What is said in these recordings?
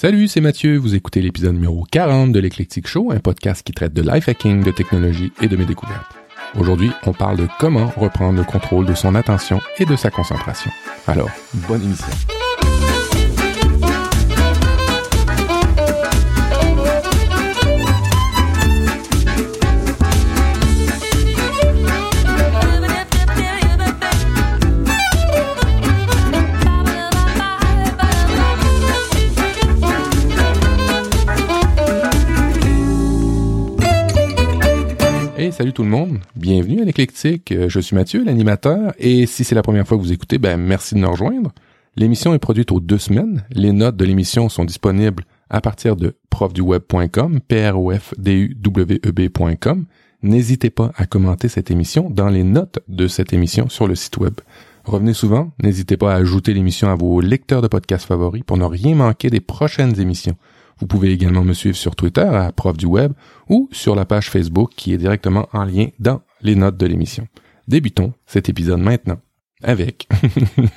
Salut, c'est Mathieu. Vous écoutez l'épisode numéro 40 de l'Eclectic Show, un podcast qui traite de life hacking, de technologie et de mes découvertes. Aujourd'hui, on parle de comment reprendre le contrôle de son attention et de sa concentration. Alors, bonne émission. Salut tout le monde. Bienvenue à l'Éclectique. Euh, Je suis Mathieu, l'animateur, et si c'est la première fois que vous écoutez, ben merci de nous rejoindre. L'émission est produite aux deux semaines. Les notes de l'émission sont disponibles à partir de profduweb.com, p r o f d u w e b.com. N'hésitez pas à commenter cette émission dans les notes de cette émission sur le site web. Revenez souvent, n'hésitez pas à ajouter l'émission à vos lecteurs de podcasts favoris pour ne rien manquer des prochaines émissions. Vous pouvez également me suivre sur Twitter à Prof du Web ou sur la page Facebook qui est directement en lien dans les notes de l'émission. Débutons cet épisode maintenant avec,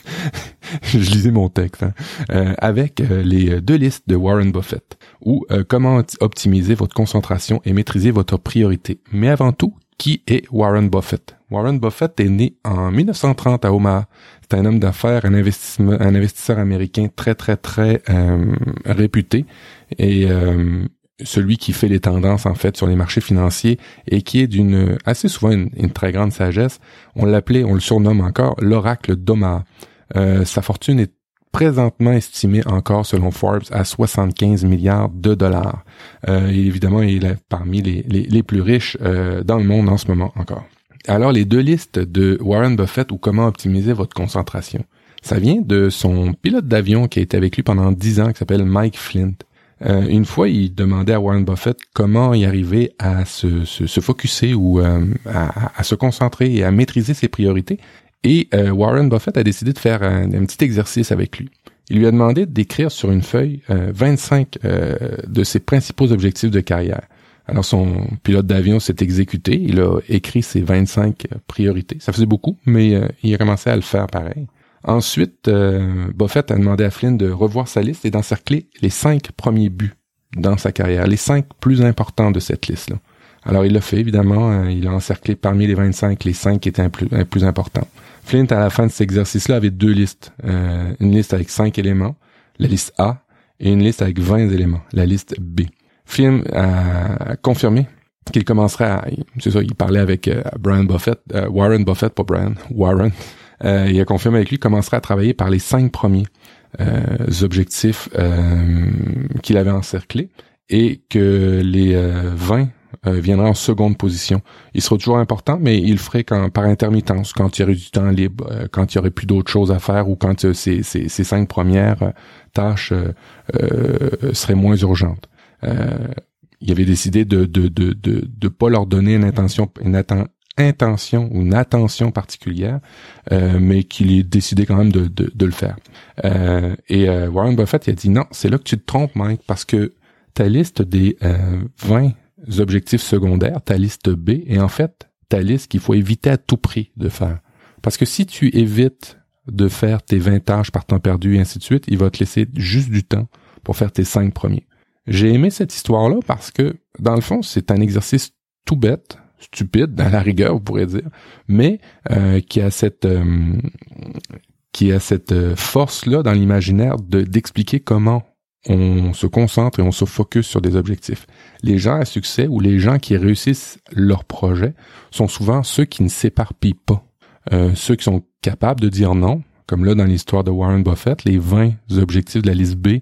je lisais mon texte, hein, euh, avec euh, les deux listes de Warren Buffett ou euh, comment opti- optimiser votre concentration et maîtriser votre priorité. Mais avant tout, qui est Warren Buffett? Warren Buffett est né en 1930 à Omaha. C'est un homme d'affaires, un, investisseur américain très, très, très euh, réputé et euh, celui qui fait les tendances en fait sur les marchés financiers et qui est d'une assez souvent une, une très grande sagesse. On l'appelait, on le surnomme encore l'oracle d'Omaha. Euh, sa fortune est présentement estimée encore selon Forbes à 75 milliards de dollars. Euh, évidemment, il est parmi les, les, plus riches euh, dans le monde en ce moment encore. Alors, les deux listes de Warren Buffett ou comment optimiser votre concentration. Ça vient de son pilote d'avion qui a été avec lui pendant 10 ans, qui s'appelle Mike Flint. Euh, une fois, il demandait à Warren Buffett comment y arriver à se, se, se focuser ou à, à se concentrer et à maîtriser ses priorités. Et euh, Warren Buffett a décidé de faire un, petit exercice avec lui. Il lui a demandé d'écrire sur une feuille euh, 25 euh, de ses principaux objectifs de carrière. Alors son pilote d'avion s'est exécuté, il a écrit ses 25 priorités. Ça faisait beaucoup, mais euh, il a commencé à le faire pareil. Ensuite, euh, Buffett a demandé à Flynn de revoir sa liste et d'encercler les cinq premiers buts dans sa carrière, les cinq plus importants de cette liste-là. Alors il l'a fait, évidemment, euh, il a encerclé parmi les 25 les cinq qui étaient les plus importants. Flint, à la fin de cet exercice-là, avait deux listes. Euh, une liste avec cinq éléments, la liste A, et une liste avec 20 éléments, la liste B. Flynn a confirmé qu'il commencerait à... C'est ça, il parlait avec euh, Brian Buffett, euh, Warren Buffett, pas Brian, Warren. Il a confirmé avec lui qu'il commencerait à travailler par les cinq premiers objectifs qu'il avait encerclés et que les euh, 20 euh, viendraient en seconde position. Il sera toujours important, mais il le ferait quand, par intermittence, quand il y aurait du temps libre, euh, quand il y aurait plus d'autres choses à faire ou quand euh, ces, cinq premières euh, tâches euh, seraient moins urgentes. Il avait décidé de de de de, de pas leur donner une intention une atten- intention ou une attention particulière, euh, mais qu'il ait décidé quand même de, de, de le faire. Euh, et euh, Warren Buffett il a dit non, c'est là que tu te trompes, Mike, parce que ta liste des euh, 20 objectifs secondaires, ta liste B, est en fait ta liste qu'il faut éviter à tout prix de faire. Parce que si tu évites de faire tes 20 tâches par temps perdu et ainsi de suite, il va te laisser juste du temps pour faire tes cinq premiers. J'ai aimé cette histoire-là parce que, dans le fond, c'est un exercice tout bête, stupide, dans la rigueur, vous pourrez dire, mais euh, qui a cette euh, qui a cette euh, force-là dans l'imaginaire de d'expliquer comment on se concentre et on se focus sur des objectifs. Les gens à succès ou les gens qui réussissent leur projet sont souvent ceux qui ne s'éparpillent pas. Euh, ceux qui sont capables de dire non, comme là dans l'histoire de Warren Buffett, les 20 objectifs de la liste B,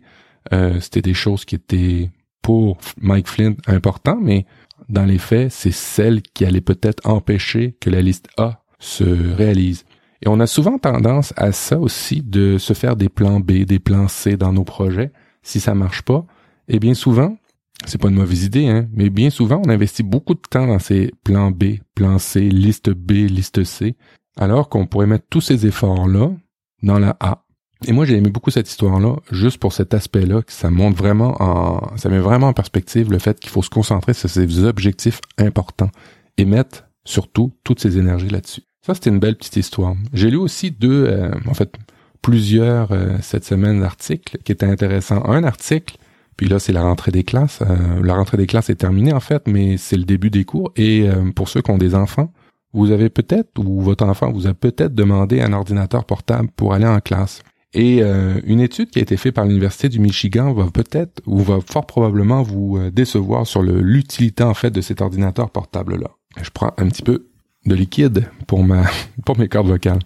euh, c'était des choses qui étaient pour Mike Flynn importants, mais dans les faits, c'est celles qui allaient peut-être empêcher que la liste A se réalise. Et on a souvent tendance à ça aussi de se faire des plans B, des plans C dans nos projets. Si ça marche pas, et bien souvent, c'est pas une mauvaise idée, hein, mais bien souvent, on investit beaucoup de temps dans ces plans B, plans C, liste B, liste C, alors qu'on pourrait mettre tous ces efforts-là dans la A. Et moi, j'ai aimé beaucoup cette histoire-là, juste pour cet aspect-là, que ça montre vraiment en, ça met vraiment en perspective le fait qu'il faut se concentrer sur ces objectifs importants et mettre surtout toutes ses énergies là-dessus. Ça, c'était une belle petite histoire. J'ai lu aussi deux, euh, en fait, plusieurs euh, cette semaine d'articles qui étaient intéressants. Un article Puis là, c'est la rentrée des classes. Euh, la rentrée des classes est terminée en fait, mais c'est le début des cours. Et euh, pour ceux qui ont des enfants, vous avez peut-être, ou votre enfant vous a peut-être demandé un ordinateur portable pour aller en classe. Et une étude qui a été faite par l'université du Michigan va peut-être ou va fort probablement vous décevoir sur l'utilité en fait de cet ordinateur portable là. Je prends un petit peu de liquide pour mes cordes vocales.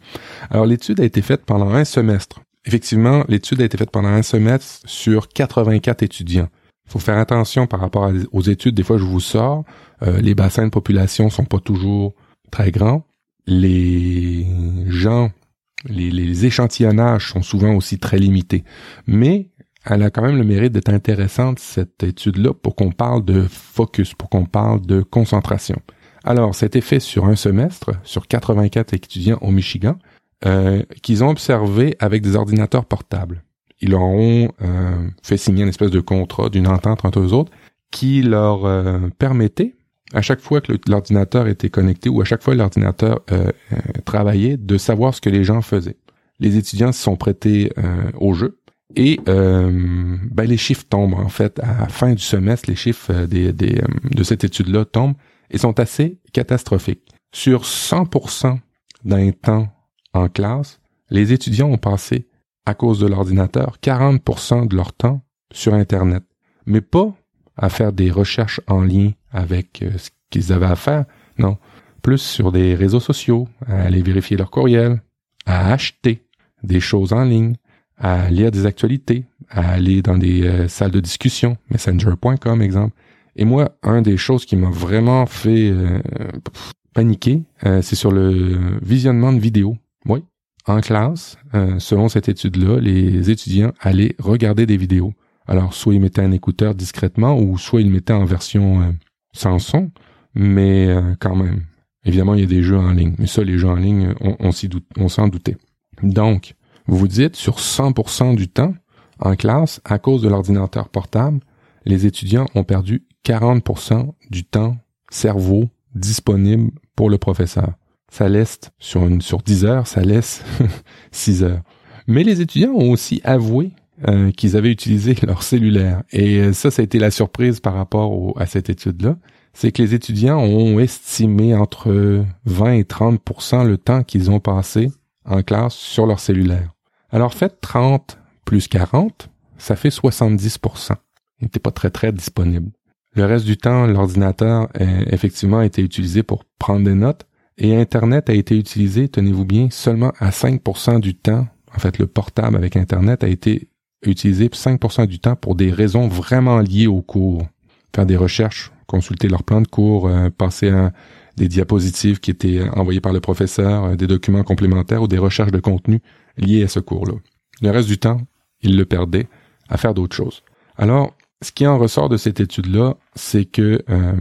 Alors l'étude a été faite pendant un semestre. Effectivement, l'étude a été faite pendant un semestre sur 84 étudiants. Il faut faire attention par rapport aux études. Des fois, je vous sors, euh, les bassins de population sont pas toujours très grands. Les gens, les échantillonnages sont souvent aussi très limités. Mais elle a quand même le mérite d'être intéressante, cette étude-là, pour qu'on parle de focus, pour qu'on parle de concentration. Alors, c'était fait sur un semestre, sur 84 étudiants au Michigan, euh, qu'ils ont observé avec des ordinateurs portables. Ils leur ont euh, fait signer une espèce de contrat, d'une entente entre eux autres, qui leur euh, permettait, à chaque fois que l'ordinateur était connecté ou à chaque fois que l'ordinateur travaillait, de savoir ce que les gens faisaient. Les étudiants se sont prêtés au jeu et ben, les chiffres tombent en fait à la fin du semestre, les chiffres de cette étude-là tombent et sont assez catastrophiques. Sur 100% d'un temps en classe, les étudiants ont passé, à cause de l'ordinateur, 40% de leur temps sur Internet. Mais pas à faire des recherches en lien avec euh, ce qu'ils avaient à faire, non. Plus sur des réseaux sociaux, à aller vérifier leur courriel, à acheter des choses en ligne, à lire des actualités, à aller dans des euh, salles de discussion, messenger.com exemple, et moi, un des choses qui m'a vraiment fait euh, paniquer, euh, c'est sur le visionnement de vidéos. Oui, en classe, euh, selon cette étude-là, les étudiants allaient regarder des vidéos. Alors, soit ils mettaient un écouteur discrètement, ou soit ils mettaient en version sans son, mais quand même. Évidemment, il y a des jeux en ligne, mais ça, les jeux en ligne, on, on s'en doutait. Donc, vous vous dites, sur 100% du temps, en classe, à cause de l'ordinateur portable, les étudiants ont perdu 40% du temps cerveau disponible pour le professeur. Ça laisse, sur, une, sur 10 heures, ça laisse 6 heures. Mais les étudiants ont aussi avoué euh, qu'ils avaient utilisé leur cellulaire. Et euh, ça, ça a été la surprise par rapport à cette étude-là. C'est que les étudiants ont estimé entre 20 et 30% le temps qu'ils ont passé en classe sur leur cellulaire. Alors faites 30 plus 40, ça fait 70% Il n'était pas très très disponible. Le reste du temps, l'ordinateur effectivement a été utilisé pour prendre des notes et Internet a été utilisé, tenez-vous bien, seulement à 5% du temps. En fait, le portable avec Internet a été utilisé 5% du temps pour des raisons vraiment liées au cours. Faire des recherches, consulter leur plan de cours, euh, passer à des diapositives qui étaient envoyées par le professeur, euh, des documents complémentaires ou des recherches de contenu liées à ce cours-là. Le reste du temps, ils le perdaient à faire d'autres choses. Alors, ce qui en ressort de cette étude-là, c'est que euh,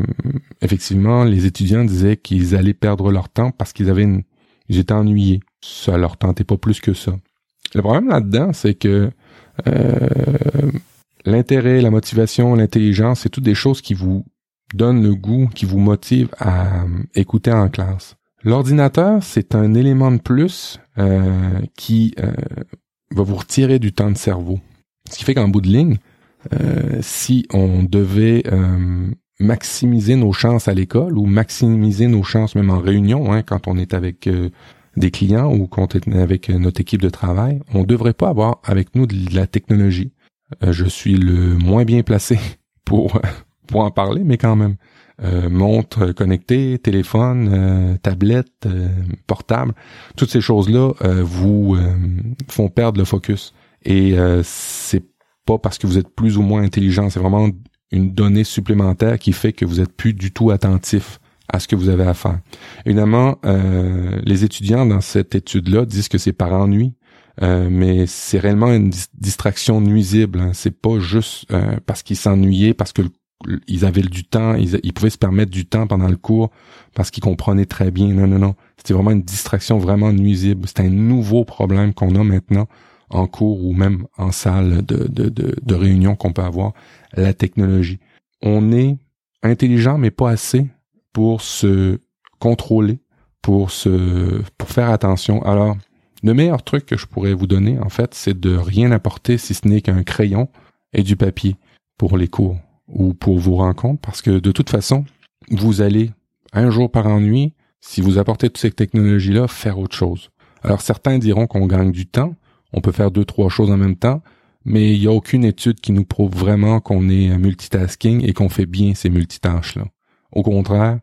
effectivement, les étudiants disaient qu'ils allaient perdre leur temps parce qu'ils avaient une, ils étaient ennuyés. Ça leur tentait pas plus que ça. Le problème là-dedans, c'est que euh, l'intérêt, la motivation, l'intelligence, c'est toutes des choses qui vous donnent le goût, qui vous motivent à euh, écouter en classe. L'ordinateur, c'est un élément de plus qui va vous retirer du temps de cerveau. Ce qui fait qu'en bout de ligne, euh, si on devait euh, maximiser nos chances à l'école ou maximiser nos chances même en réunion, hein, quand on est avec euh, des clients ou quand on est avec notre équipe de travail, on devrait pas avoir avec nous de la technologie. je suis le moins bien placé pour pour en parler, mais quand même. montre connectée, téléphone, tablette, portable, toutes ces choses-là vous font perdre le focus. Et c'est pas parce que vous êtes plus ou moins intelligent, c'est vraiment une donnée supplémentaire qui fait que vous êtes plus du tout attentif à ce que vous avez à faire. Évidemment, euh, les étudiants dans cette étude-là disent que c'est par ennui, euh, mais c'est réellement une distraction nuisible. Hein. C'est pas juste euh, parce qu'ils s'ennuyaient, parce que ils avaient du temps, ils, ils, pouvaient se permettre du temps pendant le cours parce qu'ils comprenaient très bien. Non, non, non. C'était vraiment une distraction vraiment nuisible. C'est un nouveau problème qu'on a maintenant en cours ou même en salle de, de, de, réunion qu'on peut avoir, la technologie. On est intelligent, mais pas assez pour se contrôler, pour se, pour faire attention. Alors, le meilleur truc que je pourrais vous donner, en fait, c'est de rien apporter si ce n'est qu'un crayon et du papier. pour les cours ou pour vos rencontres parce que de toute façon, vous allez un jour par ennui, si vous apportez toutes ces technologies-là, faire autre chose. Alors certains diront qu'on gagne du temps, on peut faire deux, trois choses en même temps, mais il n'y a aucune étude qui nous prouve vraiment qu'on est multitasking et qu'on fait bien ces multitâches-là. Au contraire,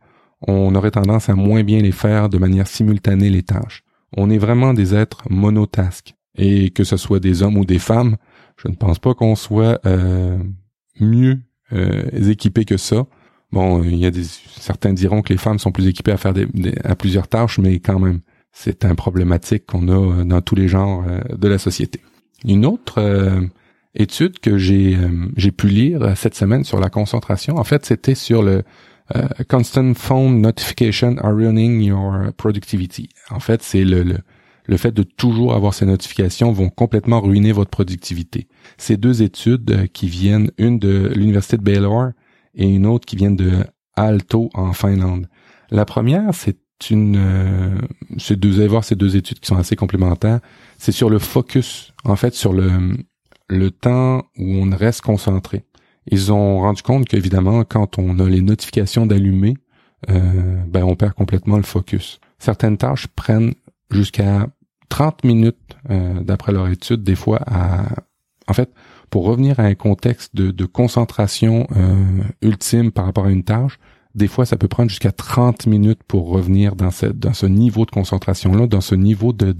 on aurait tendance à moins bien les faire de manière simultanée les tâches. On est vraiment des êtres monotasques. Et que ce soit des hommes ou des femmes, je ne pense pas qu'on soit euh, mieux euh, équipés que ça. Bon, il y a des certains diront que les femmes sont plus équipées à faire à plusieurs tâches, mais quand même, c'est un problématique qu'on a euh, dans tous les genres de la société. Une autre étude que j'ai pu lire cette semaine sur la concentration, en fait, c'était sur le euh, constant phone notification are ruining your productivity. En fait, c'est le, le, fait de toujours avoir ces notifications vont complètement ruiner votre productivité. Ces deux études euh, qui viennent, une de l'université de Baylor et une autre qui vient de Aalto en Finlande. La première, c'est une, euh, c'est vous allez voir ces deux études qui sont assez complémentaires. C'est sur le focus, en fait, sur le le temps où on reste concentré ils ont rendu compte qu'évidemment, quand on a les notifications d'allumer, euh, ben on perd complètement le focus. Certaines tâches prennent jusqu'à 30 minutes, euh, d'après leur étude, des fois à... En fait, pour revenir à un contexte de, de concentration euh, ultime par rapport à une tâche, des fois, ça peut prendre jusqu'à 30 minutes pour revenir dans, cette, dans ce niveau de concentration-là, dans ce niveau de,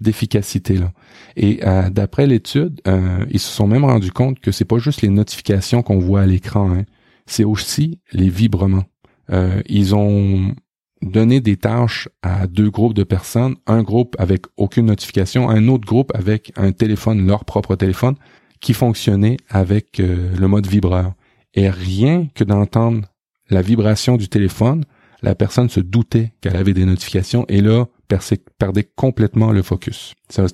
d'efficacité-là. Et euh, d'après l'étude, euh, ils se sont même rendus compte que c'est pas juste les notifications qu'on voit à l'écran, hein, c'est aussi les vibrements. Euh, ils ont donné des tâches à deux groupes de personnes, un groupe avec aucune notification, un autre groupe avec un téléphone, leur propre téléphone, qui fonctionnait avec le mode vibreur. Et rien que d'entendre la vibration du téléphone, la personne se doutait qu'elle avait des notifications et là perdait complètement le focus. Ça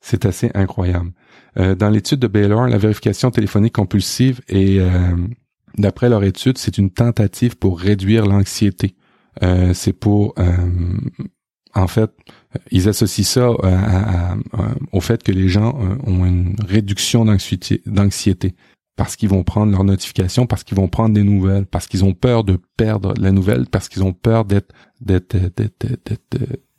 c'est assez euh, incroyable. Euh, dans l'étude de Baylor, la vérification téléphonique compulsive et euh, d'après leur étude, c'est une tentative pour réduire l'anxiété. c'est pour en fait, ils associent ça au fait que les gens ont une réduction d'anxiété parce qu'ils vont prendre leurs notifications, parce qu'ils vont prendre des nouvelles, parce qu'ils ont peur de perdre la nouvelle, parce qu'ils ont peur d'être d'être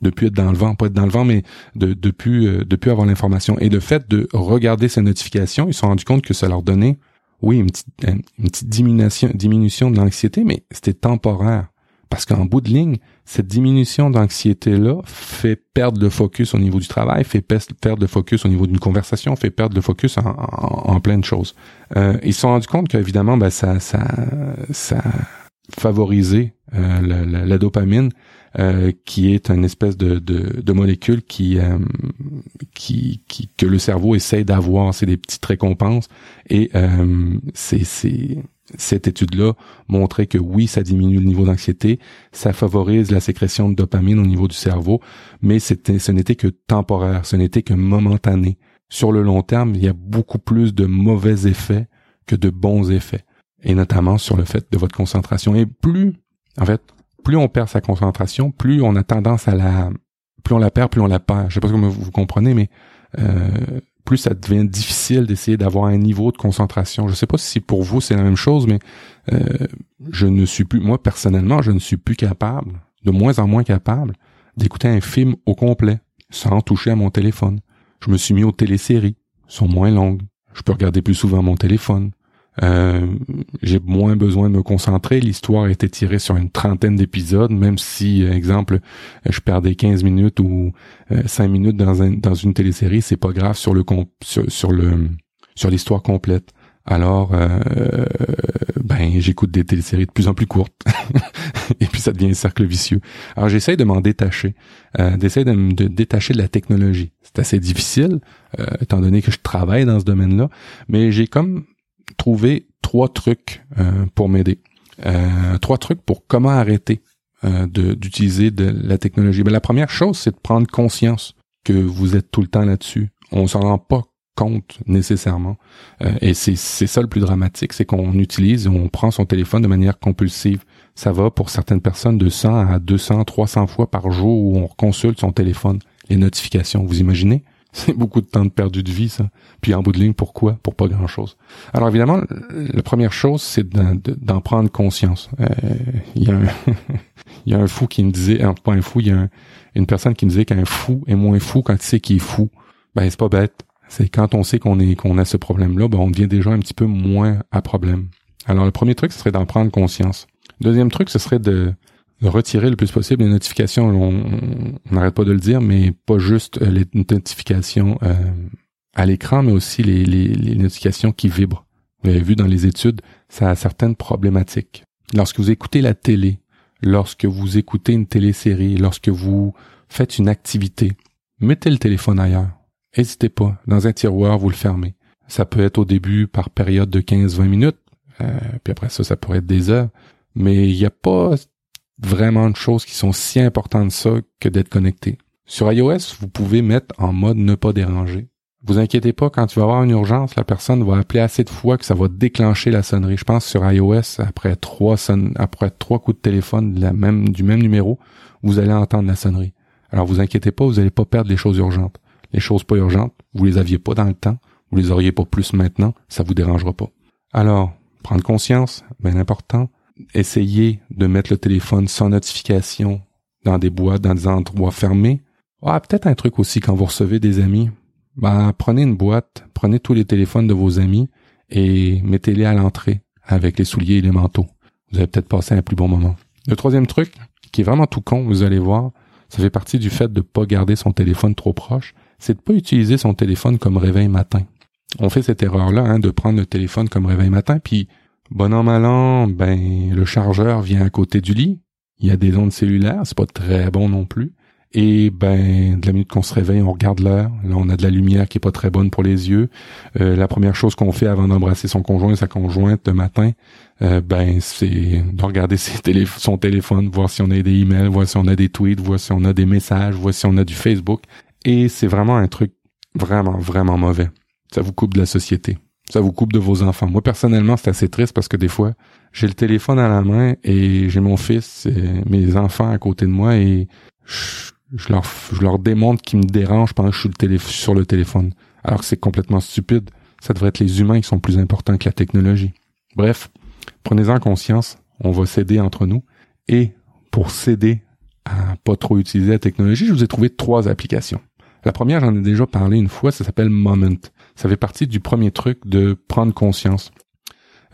de plus être dans le vent, pas être dans le vent, mais de euh, de plus avoir l'information. Et le fait de regarder ces notifications, ils se sont rendus compte que ça leur donnait, oui, une petite une petite diminution diminution de l'anxiété, mais c'était temporaire. Parce qu'en bout de ligne, cette diminution d'anxiété-là fait perdre le focus au niveau du travail, fait perdre le focus au niveau d'une conversation, fait perdre le focus en, plein de choses. Euh, ils se sont rendus compte qu'évidemment, ben, ça, ça, ça favorisait euh, la, la, dopamine, euh, qui est une espèce de, de, de molécule qui, euh, qui, qui, que le cerveau essaie d'avoir. C'est des petites récompenses et euh, c'est cette étude-là montrait que oui, ça diminue le niveau d'anxiété, ça favorise la sécrétion de dopamine au niveau du cerveau, mais ce n'était que temporaire, ce n'était que momentané. Sur le long terme, il y a beaucoup plus de mauvais effets que de bons effets, et notamment sur le fait de votre concentration. Et plus, en fait, plus on perd sa concentration, plus on a tendance à la, plus on la perd, plus on la perd. Je sais pas vous, vous comprenez, mais euh, plus ça devient difficile d'essayer d'avoir un niveau de concentration. Je sais pas si pour vous c'est la même chose, mais euh, je ne suis plus, moi personnellement, je ne suis plus capable, de moins en moins capable, d'écouter un film au complet sans toucher à mon téléphone. Je me suis mis aux téléséries, sont moins longues. Je peux regarder plus souvent mon téléphone. Euh, j'ai moins besoin de me concentrer. L'histoire été tirée sur une trentaine d'épisodes, même si, euh, exemple, je perdais 15 minutes ou 5 euh, minutes dans, un, dans une télésérie, c'est pas grave sur le sur, le sur l'histoire complète. Alors, ben, j'écoute des téléséries de plus en plus courtes, et puis ça devient un cercle vicieux. Alors, j'essaye de m'en détacher, d'essayer de me détacher de la technologie. C'est assez difficile, étant donné que je travaille dans ce domaine-là, mais j'ai comme trouver trois trucs euh, pour m'aider. Euh, trois trucs pour comment arrêter euh, d'utiliser de, la technologie. Ben, la première chose, c'est de prendre conscience que vous êtes tout le temps là-dessus. On s'en rend pas compte nécessairement. et c'est ça le plus dramatique, c'est qu'on utilise, on prend son téléphone de manière compulsive. Ça va pour certaines personnes de 100 à 200, 300 fois par jour où on consulte son téléphone, les notifications. Vous imaginez? C'est beaucoup de temps de perdu de vie, ça. Puis en bout de ligne, pourquoi? Pour pas grand-chose. Alors évidemment, la première chose, c'est d'en prendre conscience. Euh, il y, a un y a un fou qui me disait, un, pas un fou, il y a une personne qui me disait qu'un fou est moins fou quand il sait qu'il est fou. Ben c'est pas bête. C'est quand on sait qu'on est qu'on a ce problème-là, ben on devient déjà un petit peu moins à problème. Alors le premier truc, ce serait d'en prendre conscience. Deuxième truc, ce serait de retirer le plus possible les notifications. On n'arrête pas de le dire, mais pas juste euh, les notifications euh, à l'écran, mais aussi les, notifications qui vibrent. Vous avez vu dans les études, ça a certaines problématiques. Lorsque vous écoutez la télé, lorsque vous écoutez une télésérie, lorsque vous faites une activité, mettez le téléphone ailleurs. N'hésitez pas. Dans un tiroir, vous le fermez. Ça peut être au début par période de 15-20 minutes, euh, puis après ça, ça pourrait être des heures. Mais il n'y a pas vraiment de choses qui sont si importantes ça que d'être connecté. Sur iOS, vous pouvez mettre en mode ne pas déranger. Vous inquiétez pas, quand tu vas avoir une urgence, la personne va appeler assez de fois que ça va déclencher la sonnerie. Je pense sur iOS, après trois son... après trois coups de téléphone de la même, du même numéro, vous allez entendre la sonnerie. Alors vous inquiétez pas, vous n'allez pas perdre les choses urgentes. Les choses pas urgentes, vous les aviez pas dans le temps, vous les auriez pas plus maintenant, ça vous dérangera pas. Alors, prendre conscience, bien important, essayez de mettre le téléphone sans notification dans des boîtes, dans des endroits fermés. Ah, peut-être un truc aussi quand vous recevez des amis. Ben, prenez une boîte, prenez tous les téléphones de vos amis et mettez-les à l'entrée avec les souliers et les manteaux. Vous allez peut-être passer un plus bon moment. Le troisième truc, qui est vraiment tout con, vous allez voir, ça fait partie du fait de pas garder son téléphone trop proche, c'est de pas utiliser son téléphone comme réveil matin. On fait cette erreur-là, hein, de prendre le téléphone comme réveil matin, puis Bon an, mal an, ben, le chargeur vient à côté du lit. Il y a des ondes cellulaires, c'est pas très bon non plus. Et ben, de la minute qu'on se réveille, on regarde l'heure. Là, on a de la lumière qui est pas très bonne pour les yeux. Euh, la première chose qu'on fait avant d'embrasser son conjoint et sa conjointe le matin, euh, ben, c'est de regarder son téléphone, voir si on a des emails, voir si on a des tweets, voir si on a des messages, voir si on a du Facebook. Et c'est vraiment un truc vraiment, vraiment mauvais. Ça vous coupe de la société ça vous coupe de vos enfants. Moi, personnellement, c'est assez triste parce que des fois, j'ai le téléphone à la main et j'ai mon fils et mes enfants à côté de moi et je, leur, démontre qu'ils me dérangent pendant que je suis sur le téléphone. Alors que c'est complètement stupide. Ça devrait être les humains qui sont plus importants que la technologie. Bref, prenez-en conscience. On va céder entre nous. Et pour céder à pas trop utiliser la technologie, je vous ai trouvé trois applications. La première, j'en ai déjà parlé une fois, ça s'appelle Moment ça fait partie du premier truc de prendre conscience.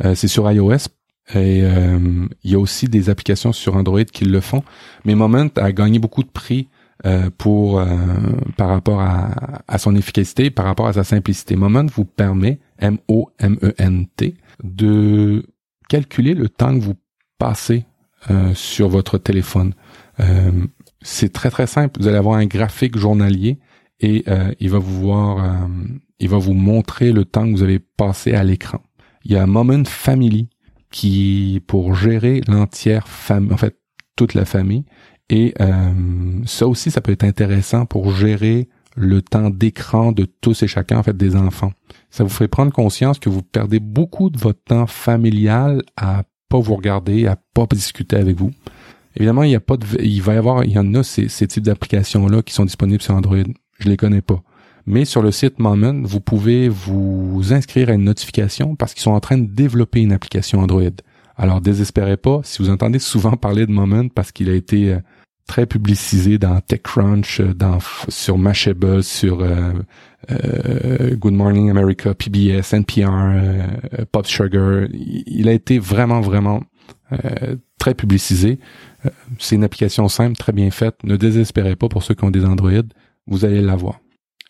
Euh, c'est sur iOS et euh, il y a aussi des applications sur Android qui le font. Mais Moment a gagné beaucoup de prix euh, pour par rapport à, à, son efficacité, par rapport à sa simplicité. Moment vous permet M-O-M-E-N-T de calculer le temps que vous passez sur votre téléphone. c'est très très simple. Vous allez avoir un graphique journalier et il va vous voir il va vous montrer le temps que vous avez passé à l'écran. Il y a Moment Family qui pour gérer l'entière famille, en fait toute la famille. Et euh, ça aussi, ça peut être intéressant pour gérer le temps d'écran de tous et chacun, en fait, des enfants. Ça vous fait prendre conscience que vous perdez beaucoup de votre temps familial à pas vous regarder, à pas discuter avec vous. Évidemment, il y a pas il va y avoir, il y en a ces, ces types d'applications-là qui sont disponibles sur Android. Je les connais pas. Mais sur le site Moment, vous pouvez vous inscrire à une notification parce qu'ils sont en train de développer une application Android. Alors désespérez pas si vous entendez souvent parler de Moment parce qu'il a été euh, très publicisé dans TechCrunch, euh, dans sur Mashable, sur euh, Good Morning America, PBS, NPR, Pop Sugar. Il a été vraiment vraiment très publicisé. C'est une application simple, très bien faite. Ne désespérez pas pour ceux qui ont des Android, vous allez l'avoir.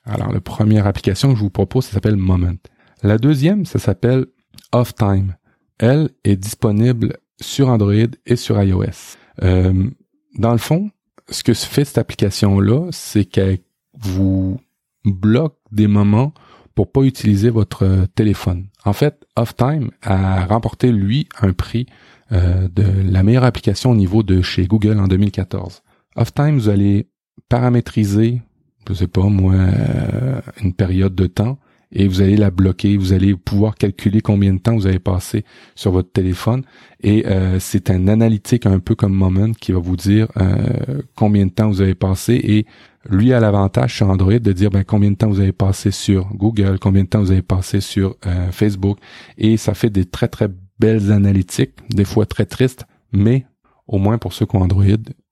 Alors, la première application que je vous propose, ça s'appelle Moment. La deuxième, ça s'appelle Off Time. Elle est disponible sur Android et sur iOS. Euh, dans le fond, ce que fait cette application-là, c'est qu'elle vous bloque des moments pour pas utiliser votre téléphone. En fait, Off Time a remporté, lui, un prix euh, de la meilleure application au niveau de chez Google en 2014. Off Time, vous allez paramétriser je sais pas moi, euh, une période de temps et vous allez la bloquer. Vous allez pouvoir calculer combien de temps vous avez passé sur votre téléphone et euh, c'est un analytique un peu comme Moment qui va vous dire euh, combien de temps vous avez passé et lui a l'avantage sur Android de dire ben, combien de temps vous avez passé sur Google, combien de temps vous avez passé sur euh, Facebook et ça fait des très très belles analytiques, des fois très tristes, mais au moins pour ceux qui ont Android,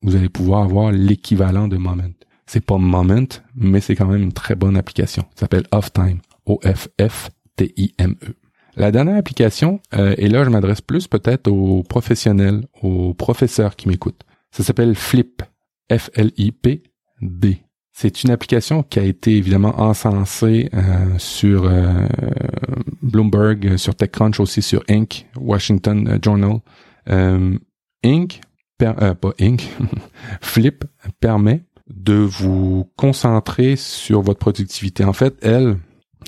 vous allez pouvoir avoir l'équivalent de Moment. C'est pas Moment, mais c'est quand même une très bonne application. Ça s'appelle Offtime. O-F-F-T-I-M-E. La dernière application, euh, et là je m'adresse plus peut-être aux professionnels, aux professeurs qui m'écoutent. Ça s'appelle Flip. F-L-I-P-D. C'est une application qui a été évidemment encensée euh, sur euh, Bloomberg, sur TechCrunch aussi, sur Inc., Washington Journal. Inc., pas Inc., Flip permet de vous concentrer sur votre productivité. En fait, elle,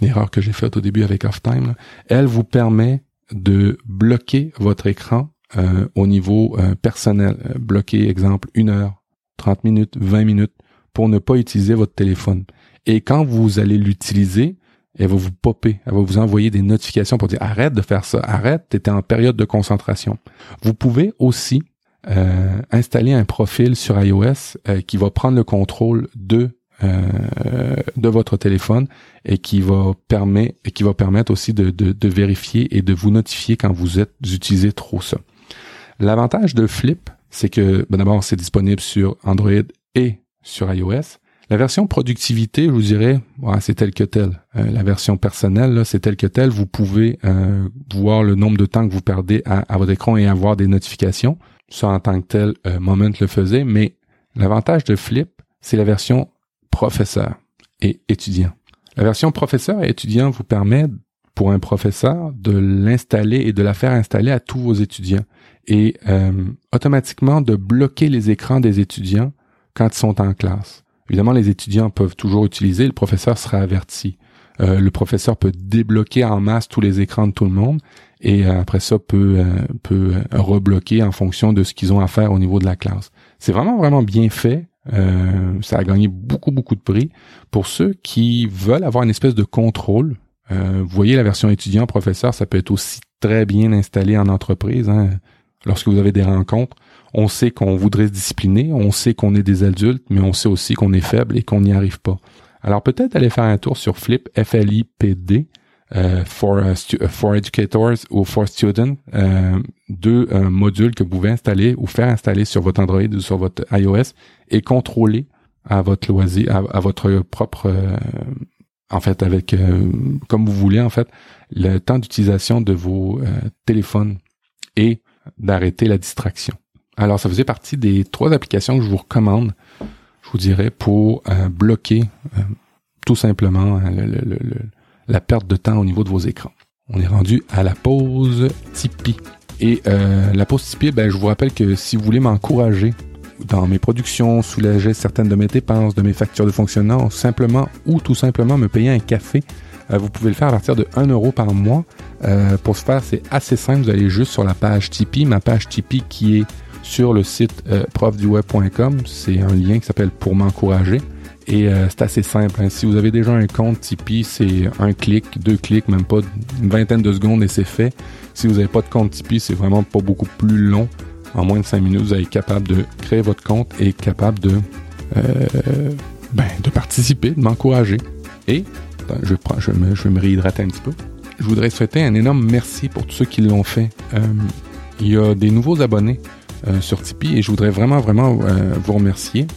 l'erreur que j'ai faite au début avec Offtime, elle vous permet de bloquer votre écran euh, au niveau euh, personnel. Euh, bloquer, exemple, une heure, 30 minutes, 20 minutes pour ne pas utiliser votre téléphone. Et quand vous allez l'utiliser, elle va vous popper, elle va vous envoyer des notifications pour dire arrête de faire ça, arrête, tu étais en période de concentration. Vous pouvez aussi euh, installer un profil sur iOS euh, qui va prendre le contrôle de euh, de votre téléphone et qui va permettre et qui va permettre aussi de, de, vérifier et de vous notifier quand vous êtes vous utilisez trop ça. L'avantage de Flip, c'est que ben d'abord c'est disponible sur Android et sur iOS. La version productivité, je vous dirais, c'est tel que tel. Euh, la version personnelle, c'est tel que tel. Vous pouvez voir le nombre de temps que vous perdez à, votre écran et avoir des notifications. Ça, en tant que tel, euh, Moment le faisait, mais l'avantage de Flip, c'est la version professeur et étudiant. La version professeur et étudiant vous permet, pour un professeur, de l'installer et de la faire installer à tous vos étudiants et euh, automatiquement de bloquer les écrans des étudiants quand ils sont en classe. Évidemment, les étudiants peuvent toujours utiliser, le professeur sera averti. Euh, le professeur peut débloquer en masse tous les écrans de tout le monde et euh, après ça peut euh, peut rebloquer en fonction de ce qu'ils ont à faire au niveau de la classe. C'est vraiment vraiment bien fait. Euh, ça a gagné beaucoup, beaucoup de prix. Pour ceux qui veulent avoir une espèce de contrôle, euh, vous voyez la version étudiant, professeur, ça peut être aussi très bien installé en entreprise. Hein. Lorsque vous avez des rencontres, on sait qu'on voudrait se discipliner, on sait qu'on est des adultes, mais on sait aussi qu'on est faible et qu'on n'y arrive pas. Alors peut-être aller faire un tour sur Flip, F-L-I-P-D, euh, for, uh, uh, for Educators ou For Students, euh, deux euh, modules que vous pouvez installer ou faire installer sur votre Android ou sur votre iOS et contrôler à votre loisir, à, votre propre, en fait, avec comme vous voulez, en fait, le temps d'utilisation de vos téléphones et d'arrêter la distraction. Alors, ça faisait partie des trois applications que je vous recommande, je vous dirais, pour bloquer tout simplement le, le, la perte de temps au niveau de vos écrans. On est rendu à la pause Tipeee. Et euh, la pause Tipeee, ben, je vous rappelle que si vous voulez m'encourager dans mes productions, soulager certaines de mes dépenses, de mes factures de fonctionnement, simplement ou tout simplement me payer un café, euh, vous pouvez le faire à partir de 1 euro par mois. Euh, pour ce faire, c'est assez simple. Vous allez juste sur la page Tipeee, ma page Tipeee qui est sur le site profduweb.com. C'est un lien qui s'appelle Pour m'encourager. Et euh, c'est assez simple. Hein. Si vous avez déjà un compte Tipeee, c'est un clic, deux clics, même pas une vingtaine de secondes et c'est fait. Si vous n'avez pas de compte Tipeee, c'est vraiment pas beaucoup plus long. En moins de cinq minutes, vous allez être capable de créer votre compte et capable de, euh, ben, de participer, de m'encourager. Et je, je vais me réhydrater un petit peu. Je voudrais souhaiter un énorme merci pour tous ceux qui l'ont fait. Euh, il y a des nouveaux abonnés euh, sur Tipeee et je voudrais vraiment, vraiment euh, vous remercier.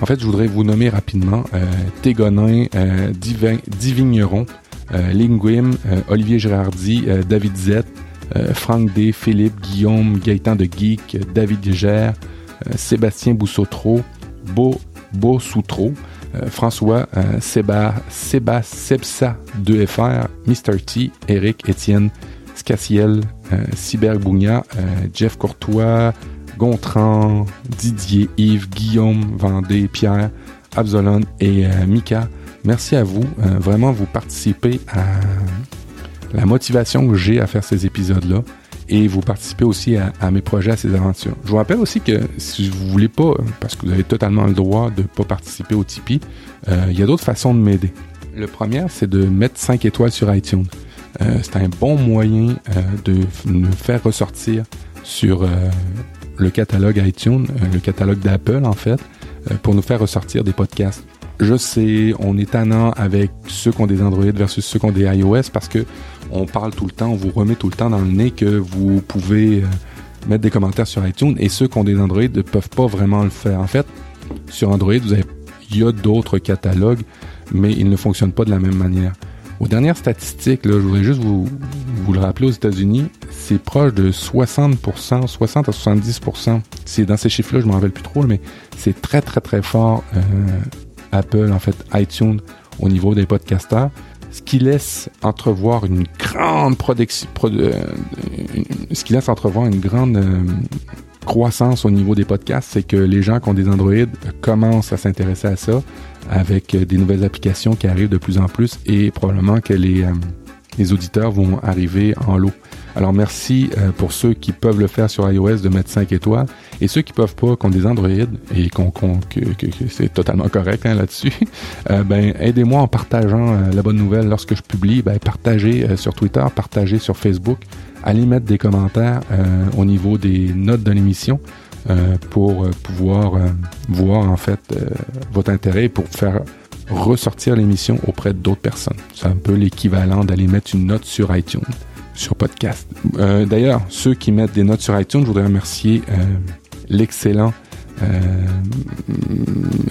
En fait, je voudrais vous nommer rapidement euh, Tégonin, euh, Divigneron, euh, Linguim, Olivier Gérardi, David Z, Franck D, Philippe, Guillaume, Gaëtan de Geek, David Gère, Sébastien Boussotro, Beau, Beau François, Séba, Séba, Sebsa 2FR, Mr. T, Eric, Étienne, Scassiel, Cyber Bougna, Jeff Courtois, Gontran, Didier, Yves, Guillaume, Vendée, Pierre, Absolon et euh, Mika. Merci à vous. Euh, vraiment, vous participez à la motivation que j'ai à faire ces épisodes-là et vous participez aussi à, mes projets, à ces aventures. Je vous rappelle aussi que si vous voulez pas, parce que vous avez totalement le droit de pas participer au Tipeee, euh, il y a d'autres façons de m'aider. Le premier, c'est de mettre 5 étoiles sur iTunes. C'est un bon moyen de nous faire ressortir sur le catalogue iTunes, le catalogue d'Apple en fait, pour nous faire ressortir des podcasts. Je sais, on est tannant avec ceux qui ont des Android versus ceux qui ont des iOS parce que on parle tout le temps, on vous remet tout le temps dans le nez que vous pouvez mettre des commentaires sur iTunes et ceux qui ont des Android ne peuvent pas vraiment le faire. En fait, sur Android, vous avez, il y a d'autres catalogues, mais ils ne fonctionnent pas de la même manière. Aux dernières statistiques, là, je voudrais juste vous, vous le rappeler aux États-Unis, c'est proche de 60%, 60 à 70%. C'est dans ces chiffres-là, je m'en rappelle plus trop, mais c'est très très très fort euh, Apple, en fait iTunes au niveau des podcasters, ce qui laisse entrevoir une grande production, euh, ce qui laisse entrevoir une grande euh, croissance au niveau des podcasts, c'est que les gens qui ont des Android commencent à s'intéresser à ça avec euh, des nouvelles applications qui arrivent de plus en plus et probablement que les, euh, les auditeurs vont arriver en lot. Alors merci euh, pour ceux qui peuvent le faire sur iOS de mettre 5 étoiles et ceux qui peuvent pas, qui ont des Android et qu'on, que, c'est totalement correct hein, là-dessus, ben aidez-moi en partageant la bonne nouvelle lorsque je publie. Ben, partagez sur Twitter, partagez sur Facebook, allez mettre des commentaires au niveau des notes de l'émission. Euh, pour euh, pouvoir euh, voir en fait votre intérêt pour faire ressortir l'émission auprès d'autres personnes. C'est un peu l'équivalent d'aller mettre une note sur iTunes, sur podcast. D'ailleurs, ceux qui mettent des notes sur iTunes, je voudrais remercier l'excellent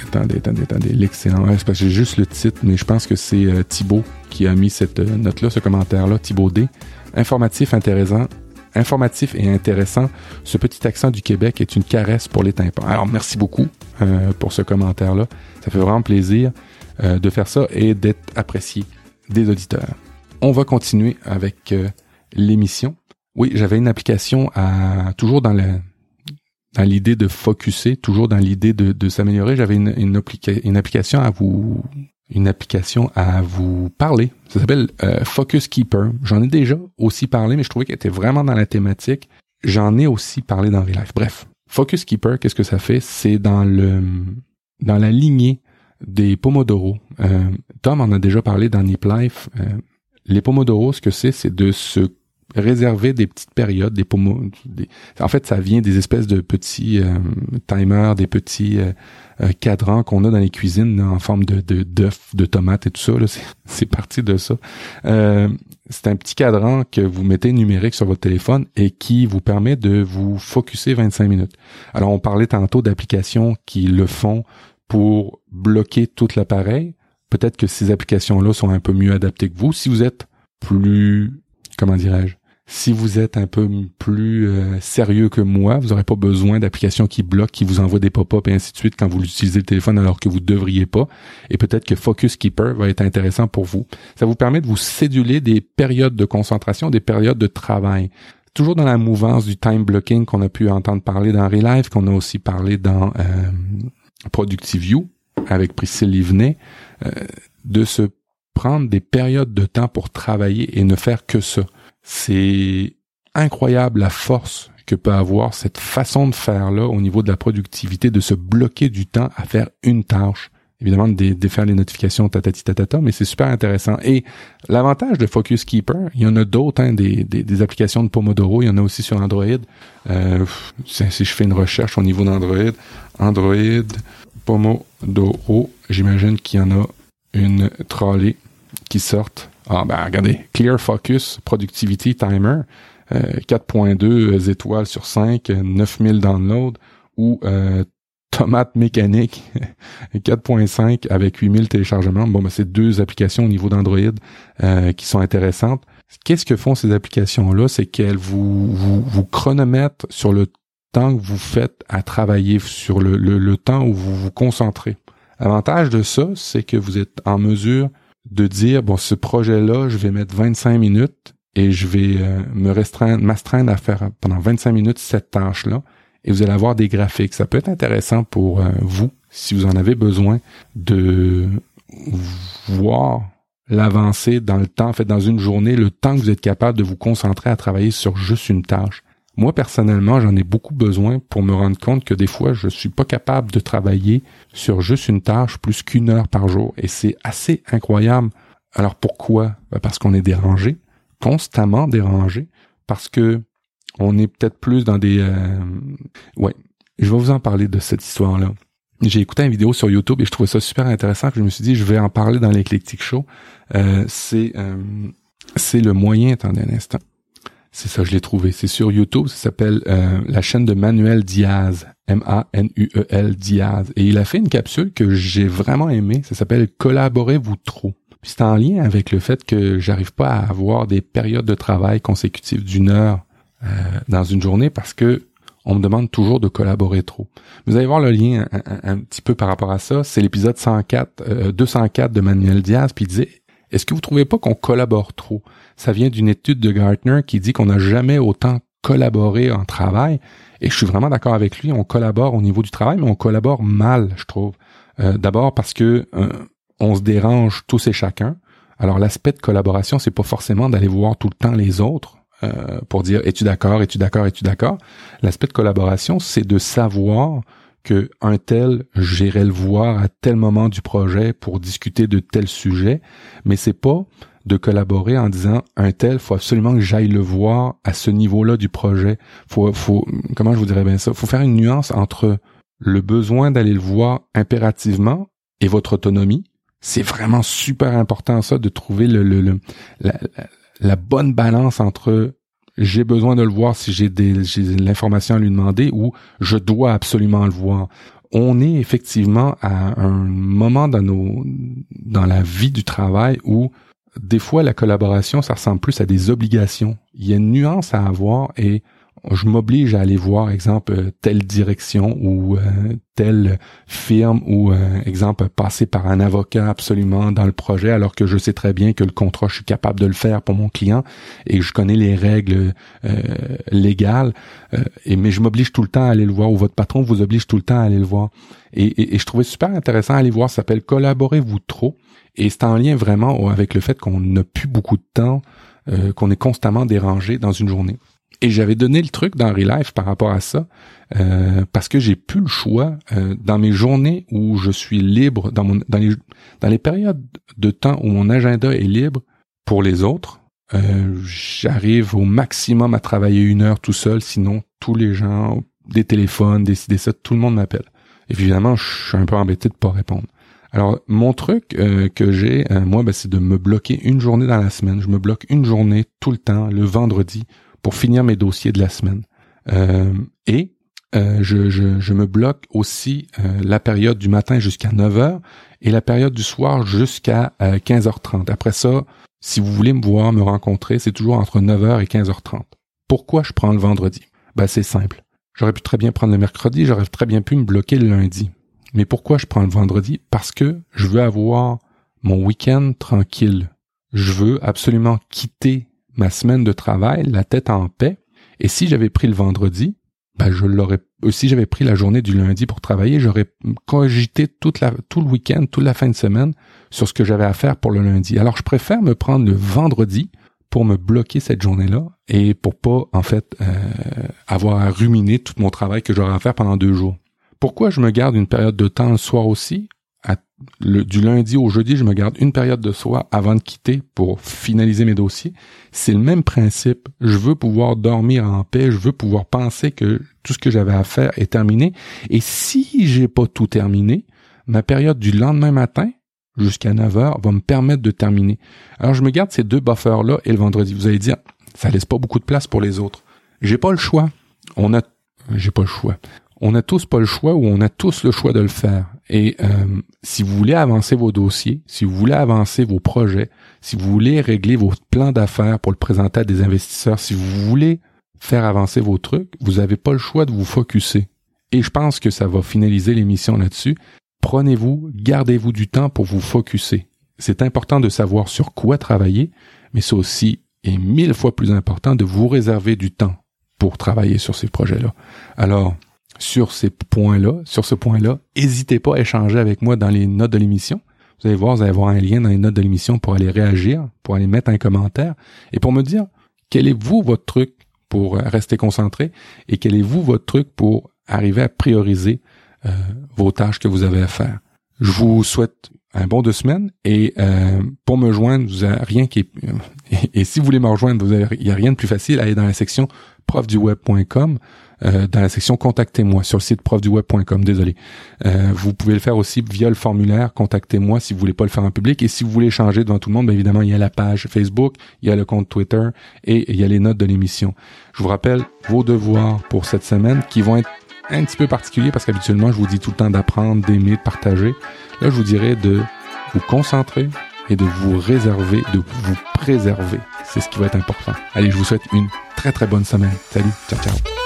attendez, attendez, attendez, l'excellent. parce que j'ai juste le titre, mais je pense que c'est Thibaut qui a mis cette note-là, ce commentaire-là, Thibaut D. Informatif, intéressant, informatif et intéressant. Ce petit accent du Québec est une caresse pour les tympans. Alors, merci beaucoup euh, pour ce commentaire-là. Ça fait vraiment plaisir euh, de faire ça et d'être apprécié des auditeurs. On va continuer avec euh, l'émission. Oui, j'avais une application à toujours dans l'idée de focuser, toujours dans l'idée de, s'améliorer. J'avais une application à vous une application à vous parler. Ça s'appelle euh, Focus Keeper. J'en ai déjà aussi parlé, mais je trouvais qu'elle était vraiment dans la thématique. J'en ai aussi parlé dans Life. Bref, Focus Keeper, qu'est-ce que ça fait? C'est dans le dans la lignée des Pomodoro. Euh, Tom en a déjà parlé dans Nip Life. Euh, les Pomodoro, ce que c'est, c'est de se réserver des petites périodes, des pomos. En fait, ça vient des espèces de petits timers, des petits euh, cadran qu'on a dans les cuisines en forme de d'œufs, de, tomates et tout ça. C'est parti de ça. Euh, c'est un petit cadran que vous mettez numérique sur votre téléphone et qui vous permet de vous focuser 25 minutes. Alors, on parlait tantôt d'applications qui le font pour bloquer tout l'appareil. Peut-être que ces applications-là sont un peu mieux adaptées que vous. Si vous êtes plus, comment dirais-je, si vous êtes un peu plus euh, sérieux que moi, vous n'aurez pas besoin d'applications qui bloquent, qui vous envoient des pop-up et ainsi de suite quand vous utilisez le téléphone alors que vous devriez pas. Et peut-être que Focus Keeper va être intéressant pour vous. Ça vous permet de vous céduler des périodes de concentration, des périodes de travail. Toujours dans la mouvance du time blocking qu'on a pu entendre parler dans Relive, qu'on a aussi parlé dans euh, Productive View avec Priscille Livenet, euh, de se prendre des périodes de temps pour travailler et ne faire que ça. C'est incroyable la force que peut avoir cette façon de faire là au niveau de la productivité, de se bloquer du temps à faire une tâche. Évidemment, de défaire les notifications tatati tatata, mais c'est super intéressant. Et l'avantage de Focus Keeper, il y en a d'autres, hein, des, des, applications de Pomodoro, il y en a aussi sur Android. Euh, si je fais une recherche au niveau d'Android, Android Pomodoro, j'imagine qu'il y en a une trolley qui sortent ah ben regardez, Clear Focus Productivity Timer, 4.2 euh, étoiles sur 5, 9000 downloads, ou euh, Tomate Mécanique 4.5 avec 8000 téléchargements. Bon, ben, c'est deux applications au niveau d'Android euh, qui sont intéressantes. Qu'est-ce que font ces applications-là? C'est qu'elles vous, vous, vous chronomètrent sur le temps que vous faites à travailler, sur le, le, le temps où vous vous concentrez. L'avantage de ça, c'est que vous êtes en mesure de dire bon ce projet-là, je vais mettre 25 minutes et je vais euh, me restreindre, m'astreindre à faire pendant 25 minutes cette tâche-là et vous allez avoir des graphiques. Ça peut être intéressant pour euh, vous si vous en avez besoin de voir l'avancée dans le temps, en fait dans une journée, le temps que vous êtes capable de vous concentrer à travailler sur juste une tâche. Moi, personnellement, j'en ai beaucoup besoin pour me rendre compte que des fois, je suis pas capable de travailler sur juste une tâche plus qu'une heure par jour. Et c'est assez incroyable. Alors pourquoi? Ben, parce qu'on est dérangé, constamment dérangé, parce que on est peut-être plus dans des... Euh... Ouais, je vais vous en parler de cette histoire-là. J'ai écouté une vidéo sur YouTube et je trouvais ça super intéressant. je me suis dit, je vais en parler dans l'éclectique show. Euh, c'est euh, c'est le moyen. Attendez un instant. C'est ça, je l'ai trouvé. C'est sur YouTube. Ça s'appelle euh, la chaîne de Manuel Diaz. M-A-N-U-E-L Diaz. Et il a fait une capsule que j'ai vraiment aimée. Ça s'appelle Collaborez-vous trop. Puis c'est en lien avec le fait que j'arrive pas à avoir des périodes de travail consécutives d'une heure euh, dans une journée parce que on me demande toujours de collaborer trop. Vous allez voir le lien un, petit peu par rapport à ça. C'est l'épisode 104, 204 euh, de Manuel Diaz. Puis il disait est-ce que vous trouvez pas qu'on collabore trop? Ça vient d'une étude de Gartner qui dit qu'on n'a jamais autant collaboré en travail. Et je suis vraiment d'accord avec lui. On collabore au niveau du travail, mais on collabore mal, je trouve. Euh, d'abord parce que euh, on se dérange tous et chacun. Alors l'aspect de collaboration, c'est pas forcément d'aller voir tout le temps les autres euh, pour dire es-tu d'accord, es-tu d'accord, es-tu d'accord? L'aspect de collaboration, c'est de savoir que un tel, j'irai le voir à tel moment du projet pour discuter de tel sujet, mais c'est pas de collaborer en disant un tel, faut absolument que j'aille le voir à ce niveau-là du projet. Faut, faut, comment je vous dirais bien ça? Faut faire une nuance entre le besoin d'aller le voir impérativement et votre autonomie. C'est vraiment super important ça de trouver le, le, la, la bonne balance entre j'ai besoin de le voir si j'ai l'information à lui demander ou je dois absolument le voir. On est effectivement à un moment dans nos dans la vie du travail où des fois la collaboration ça ressemble plus à des obligations. Il y a une nuance à avoir et je m'oblige à aller voir, exemple, euh, telle direction ou euh, telle firme ou, euh, exemple, passer par un avocat absolument dans le projet alors que je sais très bien que le contrat, je suis capable de le faire pour mon client et je connais les règles légales. et, mais je m'oblige tout le temps à aller le voir ou votre patron vous oblige tout le temps à aller le voir. Et, je trouvais super intéressant à aller voir. Ça s'appelle Collaborez-vous trop? Et c'est en lien vraiment avec le fait qu'on n'a plus beaucoup de temps, qu'on est constamment dérangé dans une journée. Et j'avais donné le truc dans Relife par rapport à ça, euh, parce que j'ai plus le choix euh, dans mes journées où je suis libre, dans, mon, dans, les, dans les périodes de temps où mon agenda est libre pour les autres, euh, j'arrive au maximum à travailler une heure tout seul, sinon tous les gens, des téléphones, des, ça, tout le monde m'appelle. Évidemment, je suis un peu embêté de pas répondre. Alors, mon truc que j'ai, moi, ben, c'est de me bloquer une journée dans la semaine. Je me bloque une journée tout le temps, le vendredi, pour finir mes dossiers de la semaine. Euh, et euh, je, me bloque aussi euh, la période du matin jusqu'à 9h et la période du soir jusqu'à 15h30. Après ça, si vous voulez me voir, me rencontrer, c'est toujours entre 9h et 15h30. Pourquoi je prends le vendredi? Ben, c'est simple. J'aurais pu très bien prendre le mercredi, j'aurais très bien pu me bloquer le lundi. Mais pourquoi je prends le vendredi? Parce que je veux avoir mon week-end tranquille. Je veux absolument quitter ma semaine de travail, la tête en paix. Et si j'avais pris le vendredi, ben je l'aurais. Euh, si j'avais pris la journée du lundi pour travailler, j'aurais cogité tout le week-end, toute la fin de semaine sur ce que j'avais à faire pour le lundi. Alors je préfère me prendre le vendredi pour me bloquer cette journée-là et pour pas en fait euh, avoir à ruminer tout mon travail que j'aurai à faire pendant deux jours. Pourquoi je me garde une période de temps le soir aussi? Du lundi au jeudi, je me garde une période de soir avant de quitter pour finaliser mes dossiers. C'est le même principe. Je veux pouvoir dormir en paix. Je veux pouvoir penser que tout ce que j'avais à faire est terminé. Et si j'ai pas tout terminé, ma période du lendemain matin jusqu'à 9 heures va me permettre de terminer. Alors, je me garde ces deux buffers-là et le vendredi. Vous allez dire, ça laisse pas beaucoup de place pour les autres. J'ai pas le choix. On a, j'ai pas le choix on n'a tous pas le choix ou on a tous le choix de le faire. Et euh, si vous voulez avancer vos dossiers, si vous voulez avancer vos projets, si vous voulez régler vos plans d'affaires pour le présenter à des investisseurs, si vous voulez faire avancer vos trucs, vous n'avez pas le choix de vous focuser. Et je pense que ça va finaliser l'émission là-dessus. Prenez-vous, gardez-vous du temps pour vous focuser. C'est important de savoir sur quoi travailler, mais c'est aussi et mille fois plus important de vous réserver du temps pour travailler sur ces projets-là. Alors, sur ces points-là, sur ce point-là, n'hésitez pas à échanger avec moi dans les notes de l'émission. Vous allez voir, vous allez avoir un lien dans les notes de l'émission pour aller réagir, pour aller mettre un commentaire et pour me dire quel est vous votre truc pour rester concentré et quel est vous votre truc pour arriver à prioriser euh, vos tâches que vous avez à faire. Je vous souhaite un bon deux semaines et euh, pour me joindre, vous avez rien qui est, et, si vous voulez me rejoindre, il n'y a rien de plus facile. Allez dans la section profduweb.com, euh, dans la section contactez-moi sur le site profduweb.com. Désolé. Euh, vous pouvez le faire aussi via le formulaire contactez-moi si vous voulez pas le faire en public et si vous voulez changer devant tout le monde, bien évidemment il y a la page Facebook, il y a le compte Twitter et il y a les notes de l'émission. Je vous rappelle vos devoirs pour cette semaine qui vont être un petit peu particuliers parce qu'habituellement je vous dis tout le temps d'apprendre, d'aimer, de partager. Là je vous dirais de vous concentrer et de vous réserver, de vous préserver. C'est ce qui va être important. Allez, je vous souhaite une très très bonne semaine. Salut, ciao ciao.